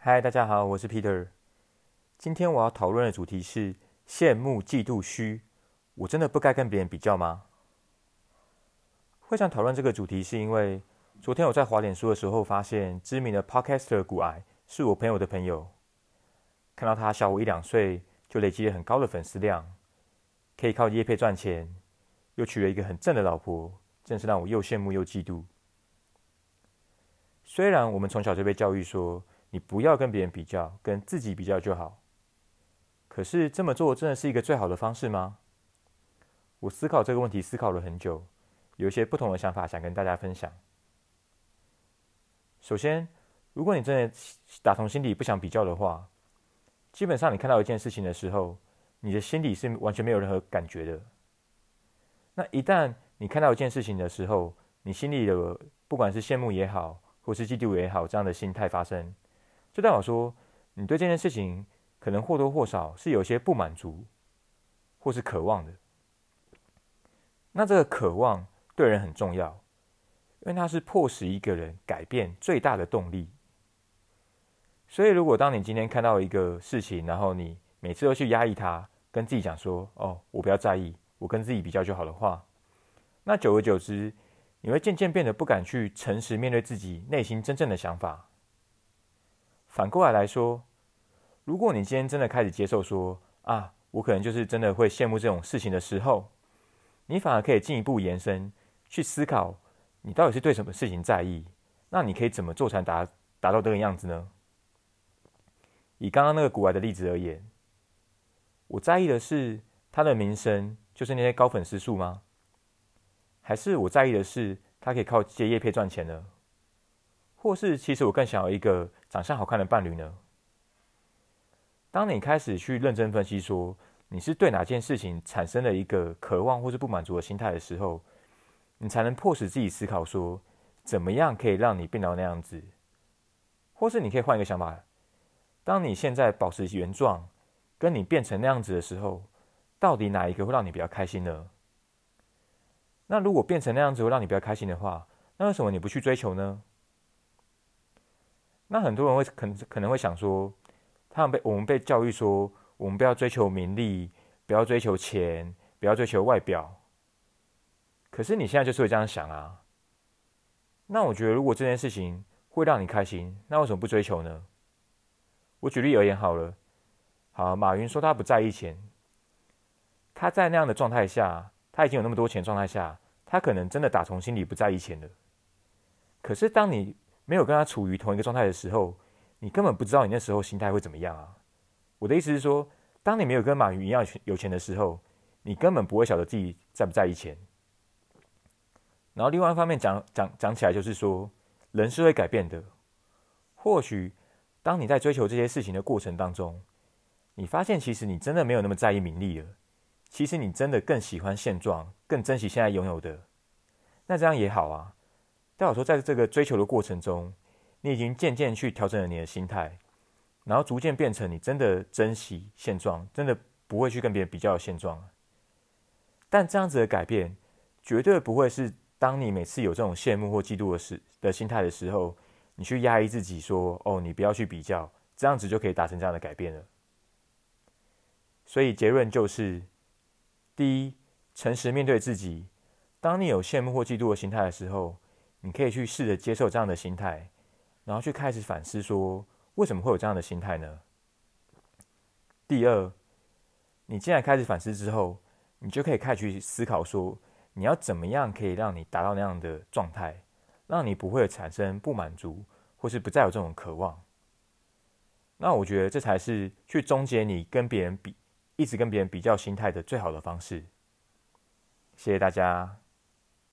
嗨，大家好，我是 Peter。今天我要讨论的主题是羡慕、嫉妒、虚。我真的不该跟别人比较吗？会想讨论这个主题，是因为昨天我在华脸书的时候，发现知名的 Podcaster 古癌是我朋友的朋友。看到他小我一两岁，就累积了很高的粉丝量，可以靠叶配赚钱，又娶了一个很正的老婆，真是让我又羡慕又嫉妒。虽然我们从小就被教育说，你不要跟别人比较，跟自己比较就好。可是这么做真的是一个最好的方式吗？我思考这个问题思考了很久，有一些不同的想法想跟大家分享。首先，如果你真的打从心底不想比较的话，基本上你看到一件事情的时候，你的心里是完全没有任何感觉的。那一旦你看到一件事情的时候，你心里的不管是羡慕也好，或是嫉妒也好，这样的心态发生，就代表说你对这件事情可能或多或少是有些不满足，或是渴望的。那这个渴望对人很重要，因为它是迫使一个人改变最大的动力。所以，如果当你今天看到一个事情，然后你每次都去压抑它，跟自己讲说：“哦，我不要在意，我跟自己比较就好的话”，那久而久之。你会渐渐变得不敢去诚实面对自己内心真正的想法。反过来来说，如果你今天真的开始接受说啊，我可能就是真的会羡慕这种事情的时候，你反而可以进一步延伸去思考，你到底是对什么事情在意？那你可以怎么做才达达到这个样子呢？以刚刚那个古玩的例子而言，我在意的是他的名声，就是那些高粉丝数吗？还是我在意的是，他可以靠接叶配赚钱呢？或是其实我更想要一个长相好看的伴侣呢？当你开始去认真分析，说你是对哪件事情产生了一个渴望或是不满足的心态的时候，你才能迫使自己思考说，怎么样可以让你变到那样子？或是你可以换一个想法，当你现在保持原状，跟你变成那样子的时候，到底哪一个会让你比较开心呢？那如果变成那样子会让你比较开心的话，那为什么你不去追求呢？那很多人会可能可能会想说，他们被我们被教育说，我们不要追求名利，不要追求钱，不要追求外表。可是你现在就是会这样想啊？那我觉得，如果这件事情会让你开心，那为什么不追求呢？我举例而言好了，好，马云说他不在意钱，他在那样的状态下。他已经有那么多钱状态下，他可能真的打从心里不在意钱了。可是当你没有跟他处于同一个状态的时候，你根本不知道你那时候心态会怎么样啊！我的意思是说，当你没有跟马云一样有钱的时候，你根本不会晓得自己在不在意钱。然后另外一方面讲讲讲起来，就是说人是会改变的。或许当你在追求这些事情的过程当中，你发现其实你真的没有那么在意名利了。其实你真的更喜欢现状，更珍惜现在拥有的，那这样也好啊。代表说，在这个追求的过程中，你已经渐渐去调整了你的心态，然后逐渐变成你真的珍惜现状，真的不会去跟别人比较现状。但这样子的改变，绝对不会是当你每次有这种羡慕或嫉妒的时的心态的时候，你去压抑自己说：“哦，你不要去比较，这样子就可以达成这样的改变了。”所以结论就是。第一，诚实面对自己。当你有羡慕或嫉妒的心态的时候，你可以去试着接受这样的心态，然后去开始反思说，为什么会有这样的心态呢？第二，你既然开始反思之后，你就可以开始去思考说，你要怎么样可以让你达到那样的状态，让你不会产生不满足，或是不再有这种渴望。那我觉得这才是去终结你跟别人比。一直跟别人比较心态的最好的方式。谢谢大家。